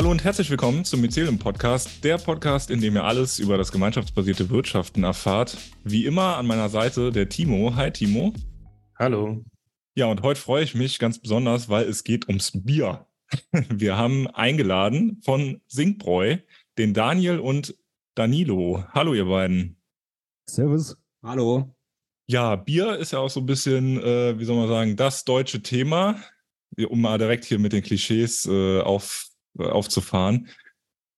Hallo und herzlich willkommen zum Mycelium Podcast, der Podcast, in dem ihr alles über das gemeinschaftsbasierte Wirtschaften erfahrt. Wie immer an meiner Seite der Timo. Hi Timo. Hallo. Ja, und heute freue ich mich ganz besonders, weil es geht ums Bier. Wir haben eingeladen von Sinkbräu den Daniel und Danilo. Hallo ihr beiden. Servus. Hallo. Ja, Bier ist ja auch so ein bisschen, äh, wie soll man sagen, das deutsche Thema, um mal direkt hier mit den Klischees äh, auf, aufzufahren.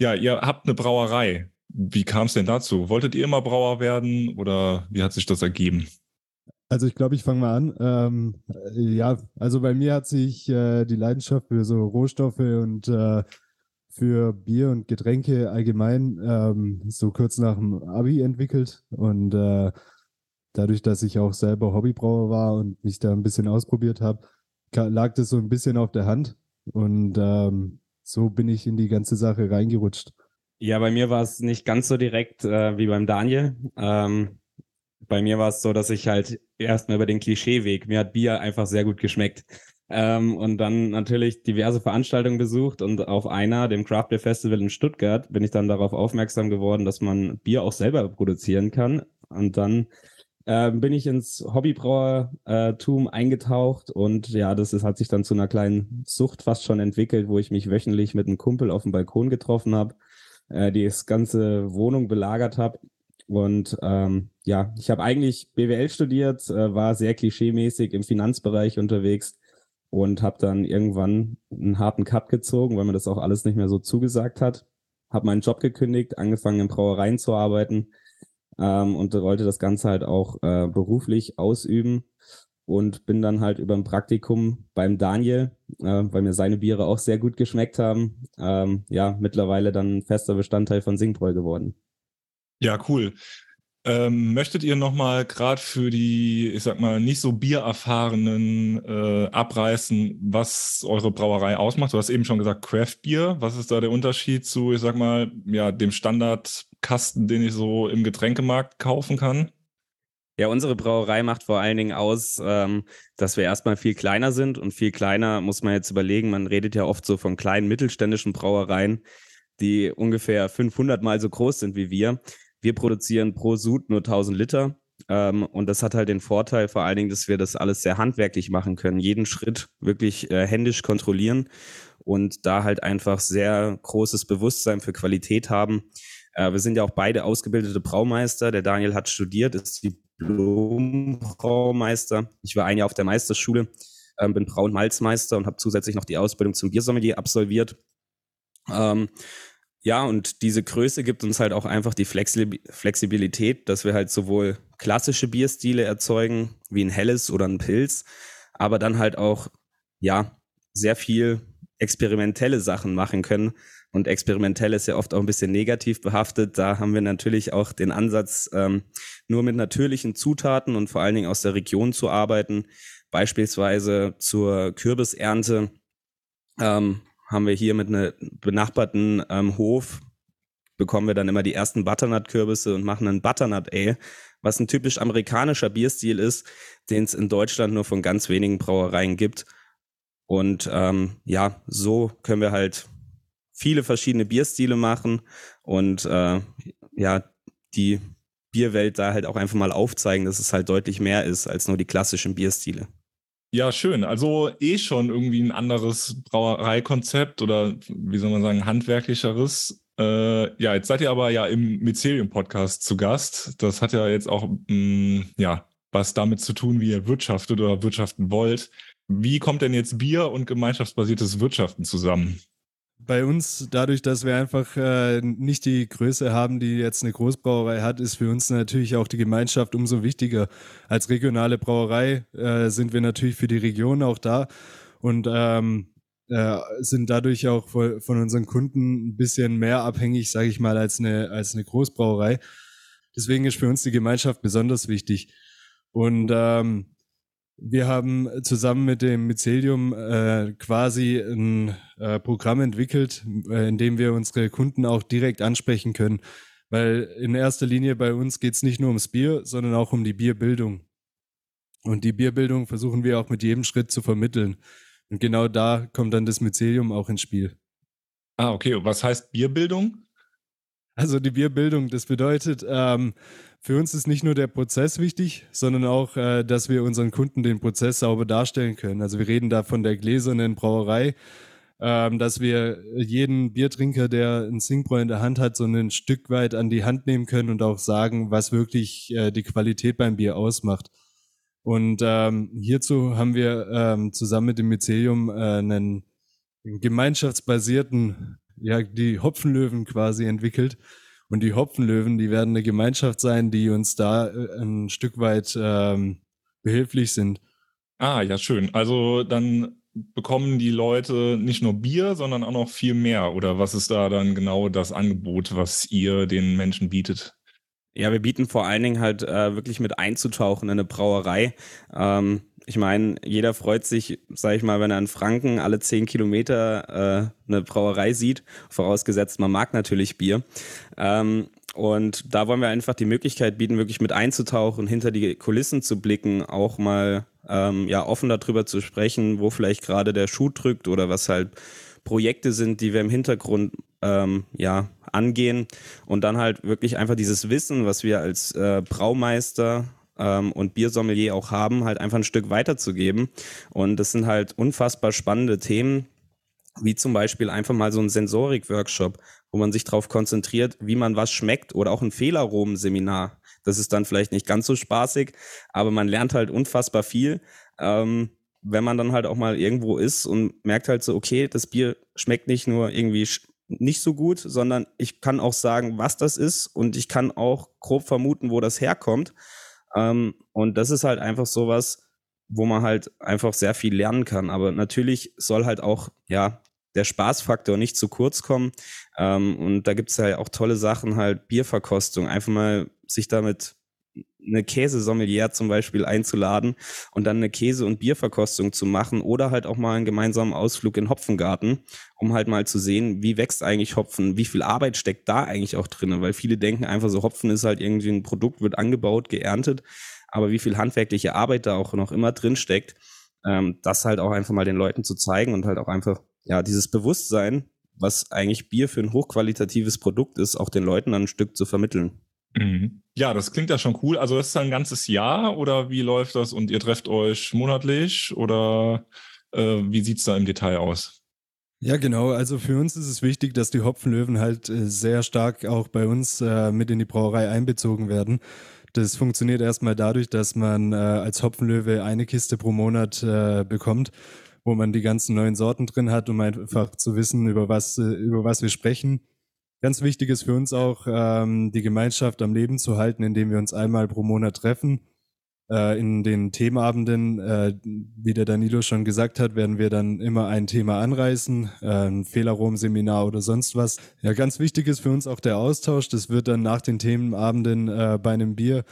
Ja, ihr habt eine Brauerei. Wie kam es denn dazu? Wolltet ihr immer Brauer werden oder wie hat sich das ergeben? Also ich glaube, ich fange mal an. Ähm, ja, also bei mir hat sich äh, die Leidenschaft für so Rohstoffe und äh, für Bier und Getränke allgemein ähm, so kurz nach dem Abi entwickelt und äh, dadurch, dass ich auch selber Hobbybrauer war und mich da ein bisschen ausprobiert habe, lag das so ein bisschen auf der Hand. Und ähm, so bin ich in die ganze Sache reingerutscht. Ja, bei mir war es nicht ganz so direkt äh, wie beim Daniel. Ähm, bei mir war es so, dass ich halt erstmal über den Klischeeweg, mir hat Bier einfach sehr gut geschmeckt. Ähm, und dann natürlich diverse Veranstaltungen besucht und auf einer, dem Craft Beer Festival in Stuttgart, bin ich dann darauf aufmerksam geworden, dass man Bier auch selber produzieren kann. Und dann äh, bin ich ins Hobbybrauertum eingetaucht und ja, das ist, hat sich dann zu einer kleinen Sucht fast schon entwickelt, wo ich mich wöchentlich mit einem Kumpel auf dem Balkon getroffen habe, äh, die ganze Wohnung belagert habe. Und ähm, ja, ich habe eigentlich BWL studiert, äh, war sehr klischeemäßig im Finanzbereich unterwegs und habe dann irgendwann einen harten Cut gezogen, weil mir das auch alles nicht mehr so zugesagt hat. Habe meinen Job gekündigt, angefangen in Brauereien zu arbeiten ähm, und wollte das Ganze halt auch äh, beruflich ausüben und bin dann halt über ein Praktikum beim Daniel, äh, weil mir seine Biere auch sehr gut geschmeckt haben, ähm, ja, mittlerweile dann fester Bestandteil von Singbräu geworden. Ja, cool. Ähm, möchtet ihr nochmal gerade für die, ich sag mal, nicht so biererfahrenen äh, abreißen, was eure Brauerei ausmacht? Du hast eben schon gesagt Craft Beer. Was ist da der Unterschied zu, ich sag mal, ja, dem Standardkasten, den ich so im Getränkemarkt kaufen kann? Ja, unsere Brauerei macht vor allen Dingen aus, ähm, dass wir erstmal viel kleiner sind und viel kleiner muss man jetzt überlegen. Man redet ja oft so von kleinen mittelständischen Brauereien, die ungefähr 500 mal so groß sind wie wir. Wir produzieren pro Sud nur 1000 Liter. Ähm, und das hat halt den Vorteil vor allen Dingen, dass wir das alles sehr handwerklich machen können, jeden Schritt wirklich äh, händisch kontrollieren und da halt einfach sehr großes Bewusstsein für Qualität haben. Äh, wir sind ja auch beide ausgebildete Braumeister. Der Daniel hat studiert, ist Diplom-Braumeister. Ich war ein Jahr auf der Meisterschule, äh, bin Brau- und Malzmeister und habe zusätzlich noch die Ausbildung zum Biersommelier absolviert. Ähm, ja, und diese Größe gibt uns halt auch einfach die Flexibilität, dass wir halt sowohl klassische Bierstile erzeugen, wie ein helles oder ein Pilz, aber dann halt auch, ja, sehr viel experimentelle Sachen machen können. Und experimentell ist ja oft auch ein bisschen negativ behaftet. Da haben wir natürlich auch den Ansatz, ähm, nur mit natürlichen Zutaten und vor allen Dingen aus der Region zu arbeiten. Beispielsweise zur Kürbisernte ähm, haben wir hier mit einem benachbarten ähm, Hof, bekommen wir dann immer die ersten Butternut-Kürbisse und machen einen Butternut Ale, was ein typisch amerikanischer Bierstil ist, den es in Deutschland nur von ganz wenigen Brauereien gibt. Und ähm, ja, so können wir halt viele verschiedene Bierstile machen und äh, ja, die Bierwelt da halt auch einfach mal aufzeigen, dass es halt deutlich mehr ist als nur die klassischen Bierstile. Ja, schön. Also eh schon irgendwie ein anderes Brauereikonzept oder wie soll man sagen, handwerklicheres. Äh, ja, jetzt seid ihr aber ja im Mycelium-Podcast zu Gast. Das hat ja jetzt auch mh, mm, ja, was damit zu tun, wie ihr wirtschaftet oder wirtschaften wollt. Wie kommt denn jetzt Bier und gemeinschaftsbasiertes Wirtschaften zusammen? Bei uns, dadurch, dass wir einfach äh, nicht die Größe haben, die jetzt eine Großbrauerei hat, ist für uns natürlich auch die Gemeinschaft umso wichtiger. Als regionale Brauerei äh, sind wir natürlich für die Region auch da und ähm, äh, sind dadurch auch von, unseren Kunden ein bisschen mehr abhängig, sage ich mal, als eine, als eine Großbrauerei. Deswegen ist für uns die Gemeinschaft besonders wichtig. Und ähm, wir haben zusammen mit dem Mycelium äh, quasi ein äh, Programm entwickelt, äh, in dem wir unsere Kunden auch direkt ansprechen können. Weil in erster Linie bei uns geht es nicht nur ums Bier, sondern auch um die Bierbildung. Und die Bierbildung versuchen wir auch mit jedem Schritt zu vermitteln. Und genau da kommt dann das Mycelium auch ins Spiel. Ah, okay. Was heißt Bierbildung? Also die Bierbildung, das bedeutet, ähm, für uns ist nicht nur der Prozess wichtig, sondern auch, äh, dass wir unseren Kunden den Prozess sauber darstellen können. Also wir reden da von der gläsernen Brauerei, ähm, dass wir jeden Biertrinker, der ein Singbräu in der Hand hat, so ein Stück weit an die Hand nehmen können und auch sagen, was wirklich äh, die Qualität beim Bier ausmacht. Und ähm, hierzu haben wir ähm, zusammen mit dem Mycelium äh, einen gemeinschaftsbasierten, ja, die Hopfenlöwen quasi entwickelt. Und die Hopfenlöwen, die werden eine Gemeinschaft sein, die uns da äh, ein Stück weit ähm, behilflich sind. Ah, ja, schön. Also dann bekommen die Leute nicht nur Bier, sondern auch noch viel mehr. Oder was ist da dann genau das Angebot, was ihr den Menschen bietet? Ja, wir bieten vor allen Dingen halt äh, wirklich mit einzutauchen in eine Brauerei. Ähm, ich meine, jeder freut sich, sag ich mal, wenn er in Franken alle zehn Kilometer äh, eine Brauerei sieht, vorausgesetzt, man mag natürlich Bier. Ähm, und da wollen wir einfach die Möglichkeit bieten, wirklich mit einzutauchen, hinter die Kulissen zu blicken, auch mal ähm, ja offen darüber zu sprechen, wo vielleicht gerade der Schuh drückt oder was halt Projekte sind, die wir im Hintergrund ähm, ja angehen und dann halt wirklich einfach dieses Wissen, was wir als äh, Braumeister ähm, und Biersommelier auch haben, halt einfach ein Stück weiterzugeben. Und das sind halt unfassbar spannende Themen, wie zum Beispiel einfach mal so ein Sensorik-Workshop, wo man sich darauf konzentriert, wie man was schmeckt oder auch ein Fehlerrom-Seminar. Das ist dann vielleicht nicht ganz so spaßig, aber man lernt halt unfassbar viel, ähm, wenn man dann halt auch mal irgendwo ist und merkt halt so, okay, das Bier schmeckt nicht nur irgendwie nicht so gut, sondern ich kann auch sagen, was das ist und ich kann auch grob vermuten, wo das herkommt. Ähm, und das ist halt einfach sowas, wo man halt einfach sehr viel lernen kann. Aber natürlich soll halt auch, ja, der Spaßfaktor nicht zu kurz kommen. Ähm, und da gibt es halt auch tolle Sachen, halt Bierverkostung, einfach mal sich damit eine Käsesommelier zum Beispiel einzuladen und dann eine Käse- und Bierverkostung zu machen oder halt auch mal einen gemeinsamen Ausflug in Hopfengarten, um halt mal zu sehen, wie wächst eigentlich Hopfen, wie viel Arbeit steckt da eigentlich auch drin, weil viele denken einfach so, Hopfen ist halt irgendwie ein Produkt, wird angebaut, geerntet, aber wie viel handwerkliche Arbeit da auch noch immer drin steckt, ähm, das halt auch einfach mal den Leuten zu zeigen und halt auch einfach, ja, dieses Bewusstsein, was eigentlich Bier für ein hochqualitatives Produkt ist, auch den Leuten dann ein Stück zu vermitteln. Mhm. Ja, das klingt ja schon cool. Also das ist ein ganzes Jahr oder wie läuft das? Und ihr trefft euch monatlich oder äh, wie sieht es da im Detail aus? Ja, genau. Also für uns ist es wichtig, dass die Hopfenlöwen halt äh, sehr stark auch bei uns äh, mit in die Brauerei einbezogen werden. Das funktioniert erstmal dadurch, dass man äh, als Hopfenlöwe eine Kiste pro Monat äh, bekommt, wo man die ganzen neuen Sorten drin hat, um einfach zu wissen, über was, äh, über was wir sprechen Ganz wichtig ist für uns auch, ähm, die Gemeinschaft am Leben zu halten, indem wir uns einmal pro Monat treffen. Äh, in den Themenabenden, äh, wie der Danilo schon gesagt hat, werden wir dann immer ein Thema anreißen, äh, ein Fehlerrom-Seminar oder sonst was. Ja, ganz wichtig ist für uns auch der Austausch. Das wird dann nach den Themenabenden äh, bei einem Bier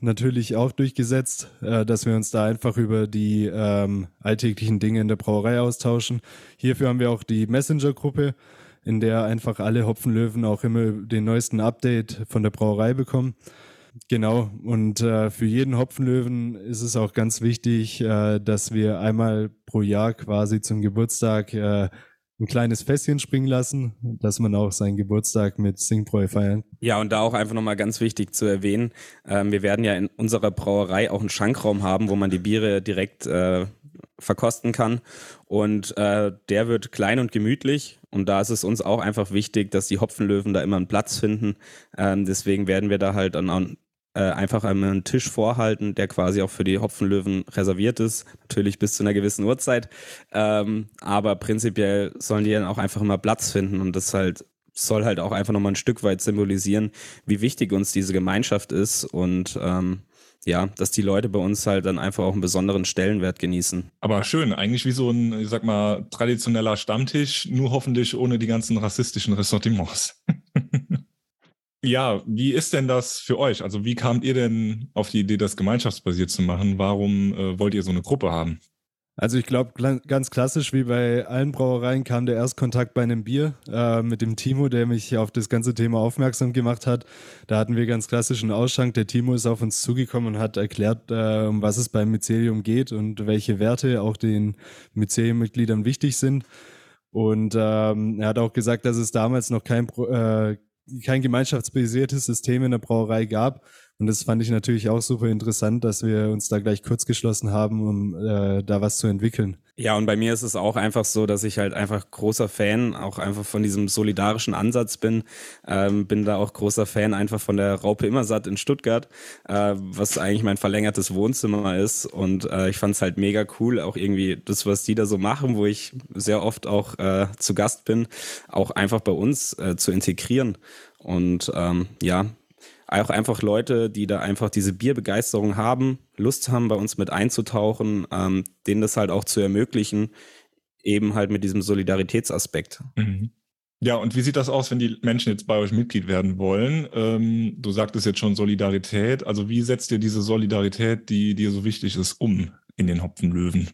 natürlich auch durchgesetzt, äh, dass wir uns da einfach über die ähm, alltäglichen Dinge in der Brauerei austauschen. Hierfür haben wir auch die Messenger-Gruppe in der einfach alle Hopfenlöwen auch immer den neuesten Update von der Brauerei bekommen. Genau, und äh, für jeden Hopfenlöwen ist es auch ganz wichtig, äh, dass wir einmal pro Jahr quasi zum Geburtstag äh, ein kleines Fässchen springen lassen, dass man auch seinen Geburtstag mit Singbräu feiern. Ja, und da auch einfach nochmal ganz wichtig zu erwähnen, ähm, wir werden ja in unserer Brauerei auch einen Schankraum haben, wo man die Biere direkt äh, verkosten kann. Und äh, der wird klein und gemütlich. Und da ist es uns auch einfach wichtig, dass die Hopfenlöwen da immer einen Platz finden. Ähm, deswegen werden wir da halt dann auch, äh, einfach einen Tisch vorhalten, der quasi auch für die Hopfenlöwen reserviert ist. Natürlich bis zu einer gewissen Uhrzeit. Ähm, aber prinzipiell sollen die dann auch einfach immer Platz finden. Und das halt soll halt auch einfach nochmal ein Stück weit symbolisieren, wie wichtig uns diese Gemeinschaft ist und ähm, ja, dass die Leute bei uns halt dann einfach auch einen besonderen Stellenwert genießen. Aber schön, eigentlich wie so ein, ich sag mal, traditioneller Stammtisch, nur hoffentlich ohne die ganzen rassistischen Ressortiments. ja, wie ist denn das für euch? Also wie kamt ihr denn auf die Idee, das gemeinschaftsbasiert zu machen? Warum äh, wollt ihr so eine Gruppe haben? Also ich glaube, ganz klassisch wie bei allen Brauereien kam der Erstkontakt bei einem Bier äh, mit dem Timo, der mich auf das ganze Thema aufmerksam gemacht hat. Da hatten wir ganz klassischen Ausschank. Der Timo ist auf uns zugekommen und hat erklärt, äh, um was es beim Mycelium geht und welche Werte auch den Mycelium-Mitgliedern wichtig sind. Und ähm, er hat auch gesagt, dass es damals noch kein, äh, kein gemeinschaftsbasiertes System in der Brauerei gab. Und das fand ich natürlich auch super interessant, dass wir uns da gleich kurz geschlossen haben, um äh, da was zu entwickeln. Ja, und bei mir ist es auch einfach so, dass ich halt einfach großer Fan auch einfach von diesem solidarischen Ansatz bin. Ähm, bin da auch großer Fan einfach von der Raupe Immersatt in Stuttgart, äh, was eigentlich mein verlängertes Wohnzimmer ist. Und äh, ich fand es halt mega cool, auch irgendwie das, was die da so machen, wo ich sehr oft auch äh, zu Gast bin, auch einfach bei uns äh, zu integrieren. Und ähm, ja, auch einfach Leute, die da einfach diese Bierbegeisterung haben, Lust haben, bei uns mit einzutauchen, ähm, denen das halt auch zu ermöglichen, eben halt mit diesem Solidaritätsaspekt. Mhm. Ja, und wie sieht das aus, wenn die Menschen jetzt bei euch Mitglied werden wollen? Ähm, du sagtest jetzt schon Solidarität. Also wie setzt ihr diese Solidarität, die dir so wichtig ist, um in den Hopfenlöwen?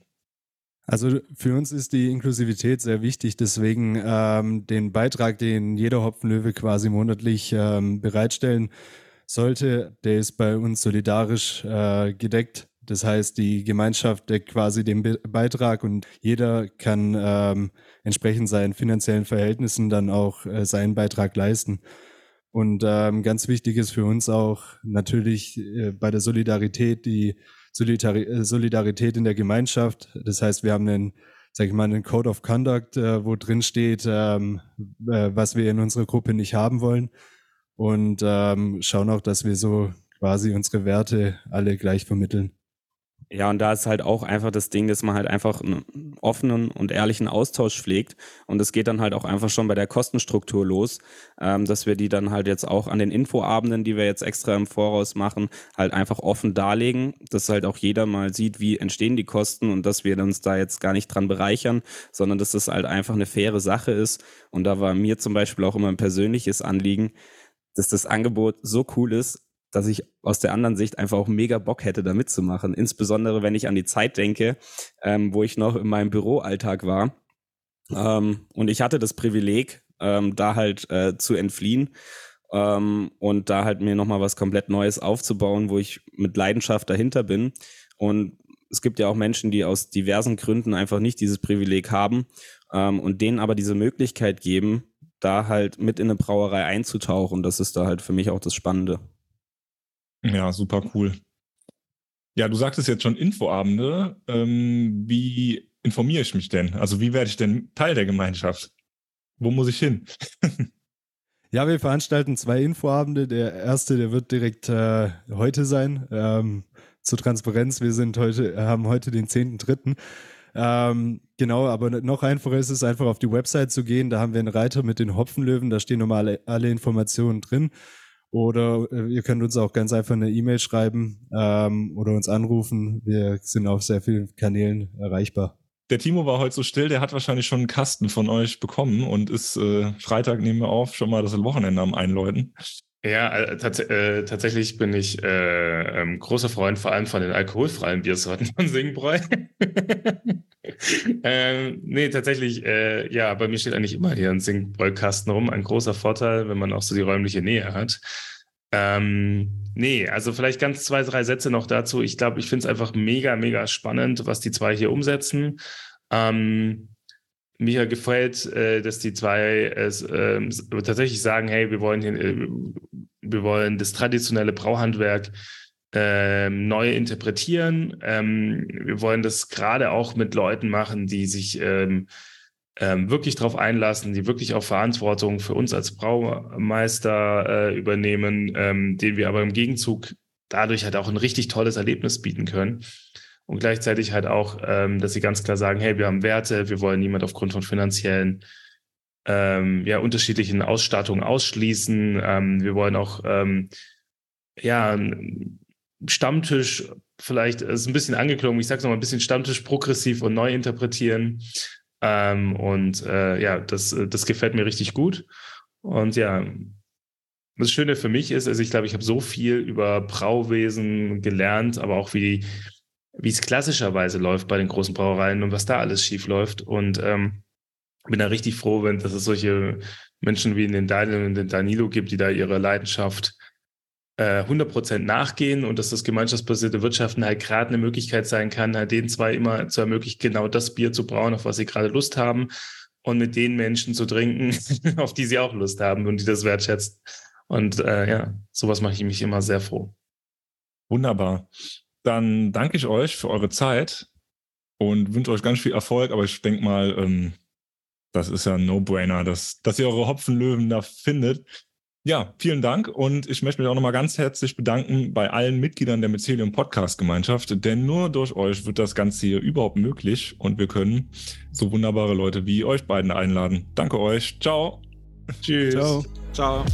Also für uns ist die Inklusivität sehr wichtig, deswegen ähm, den Beitrag, den jeder Hopfenlöwe quasi monatlich ähm, bereitstellen sollte, der ist bei uns solidarisch äh, gedeckt. Das heißt, die Gemeinschaft deckt quasi den Be Beitrag und jeder kann ähm, entsprechend seinen finanziellen Verhältnissen dann auch äh, seinen Beitrag leisten. Und ähm, ganz wichtig ist für uns auch natürlich äh, bei der Solidarität die Solidarität in der Gemeinschaft. Das heißt, wir haben einen, sag ich mal, einen Code of Conduct, äh, wo drin steht, ähm, äh, was wir in unserer Gruppe nicht haben wollen und ähm, schauen auch, dass wir so quasi unsere Werte alle gleich vermitteln. Ja, und da ist halt auch einfach das Ding, dass man halt einfach einen offenen und ehrlichen Austausch pflegt. Und es geht dann halt auch einfach schon bei der Kostenstruktur los, ähm, dass wir die dann halt jetzt auch an den Infoabenden, die wir jetzt extra im Voraus machen, halt einfach offen darlegen, dass halt auch jeder mal sieht, wie entstehen die Kosten und dass wir uns da jetzt gar nicht dran bereichern, sondern dass das halt einfach eine faire Sache ist. Und da war mir zum Beispiel auch immer ein persönliches Anliegen, dass das Angebot so cool ist, dass ich aus der anderen Sicht einfach auch mega Bock hätte, da mitzumachen. Insbesondere, wenn ich an die Zeit denke, ähm, wo ich noch in meinem Büroalltag war. Ähm, und ich hatte das Privileg, ähm, da halt äh, zu entfliehen ähm, und da halt mir nochmal was komplett Neues aufzubauen, wo ich mit Leidenschaft dahinter bin. Und es gibt ja auch Menschen, die aus diversen Gründen einfach nicht dieses Privileg haben ähm, und denen aber diese Möglichkeit geben, da halt mit in eine Brauerei einzutauchen. Das ist da halt für mich auch das Spannende. Ja, super cool. Ja, du sagtest jetzt schon Infoabende. Ähm, wie informiere ich mich denn? Also wie werde ich denn Teil der Gemeinschaft? Wo muss ich hin? ja, wir veranstalten zwei Infoabende. Der erste, der wird direkt äh, heute sein. Ähm, zur Transparenz, wir sind heute, haben heute den 10.3. Ähm, genau, aber noch einfacher ist es einfach auf die Website zu gehen. Da haben wir einen Reiter mit den Hopfenlöwen, da stehen nochmal alle, alle Informationen drin. Oder äh, ihr könnt uns auch ganz einfach eine E-Mail schreiben ähm, oder uns anrufen. Wir sind auf sehr vielen Kanälen erreichbar. Der Timo war heute so still, der hat wahrscheinlich schon einen Kasten von euch bekommen und ist äh, Freitag nehmen wir auf, schon mal das Wochenende am Einläuten. Ja, äh, tats äh, tatsächlich bin ich äh, ähm, großer Freund vor allem von den alkoholfreien Biersorten von Singbräu. ähm, nee, tatsächlich, äh, ja, bei mir steht eigentlich immer hier ein Singbräu-Kasten rum. Ein großer Vorteil, wenn man auch so die räumliche Nähe hat. Ähm, nee, also vielleicht ganz zwei, drei Sätze noch dazu. Ich glaube, ich finde es einfach mega, mega spannend, was die zwei hier umsetzen. Ähm, mir gefällt, äh, dass die zwei es äh, tatsächlich sagen, hey, wir wollen, äh, wir wollen das traditionelle Brauhandwerk äh, neu interpretieren. Ähm, wir wollen das gerade auch mit Leuten machen, die sich ähm, ähm, wirklich darauf einlassen, die wirklich auch Verantwortung für uns als Braumeister äh, übernehmen, ähm, denen wir aber im Gegenzug dadurch halt auch ein richtig tolles Erlebnis bieten können und gleichzeitig halt auch, ähm, dass sie ganz klar sagen, hey, wir haben Werte, wir wollen niemand aufgrund von finanziellen, ähm, ja, unterschiedlichen Ausstattungen ausschließen. Ähm, wir wollen auch, ähm, ja, Stammtisch vielleicht ist ein bisschen angeklungen, ich sage es nochmal, ein bisschen Stammtisch progressiv und neu interpretieren. Ähm, und äh, ja, das, das gefällt mir richtig gut. Und ja, das Schöne für mich ist, also ich glaube, ich habe so viel über Brauwesen gelernt, aber auch wie wie es klassischerweise läuft bei den großen Brauereien und was da alles schief läuft. Und ähm, bin da richtig froh, wenn dass es solche Menschen wie in den Daniel und den Danilo gibt, die da ihre Leidenschaft äh, 100% nachgehen und dass das gemeinschaftsbasierte Wirtschaften halt gerade eine Möglichkeit sein kann, halt den zwei immer zu ermöglichen, genau das Bier zu brauen, auf was sie gerade Lust haben und mit den Menschen zu trinken, auf die sie auch Lust haben und die das wertschätzen. Und äh, ja, sowas mache ich mich immer sehr froh. Wunderbar. Dann danke ich euch für eure Zeit und wünsche euch ganz viel Erfolg. Aber ich denke mal, ähm, das ist ja ein No-Brainer, dass, dass ihr eure Hopfenlöwen da findet. Ja, vielen Dank und ich möchte mich auch nochmal ganz herzlich bedanken bei allen Mitgliedern der Mycelium Podcast Gemeinschaft, denn nur durch euch wird das Ganze hier überhaupt möglich und wir können so wunderbare Leute wie euch beiden einladen. Danke euch. Ciao. Tschüss. Ciao. Ciao.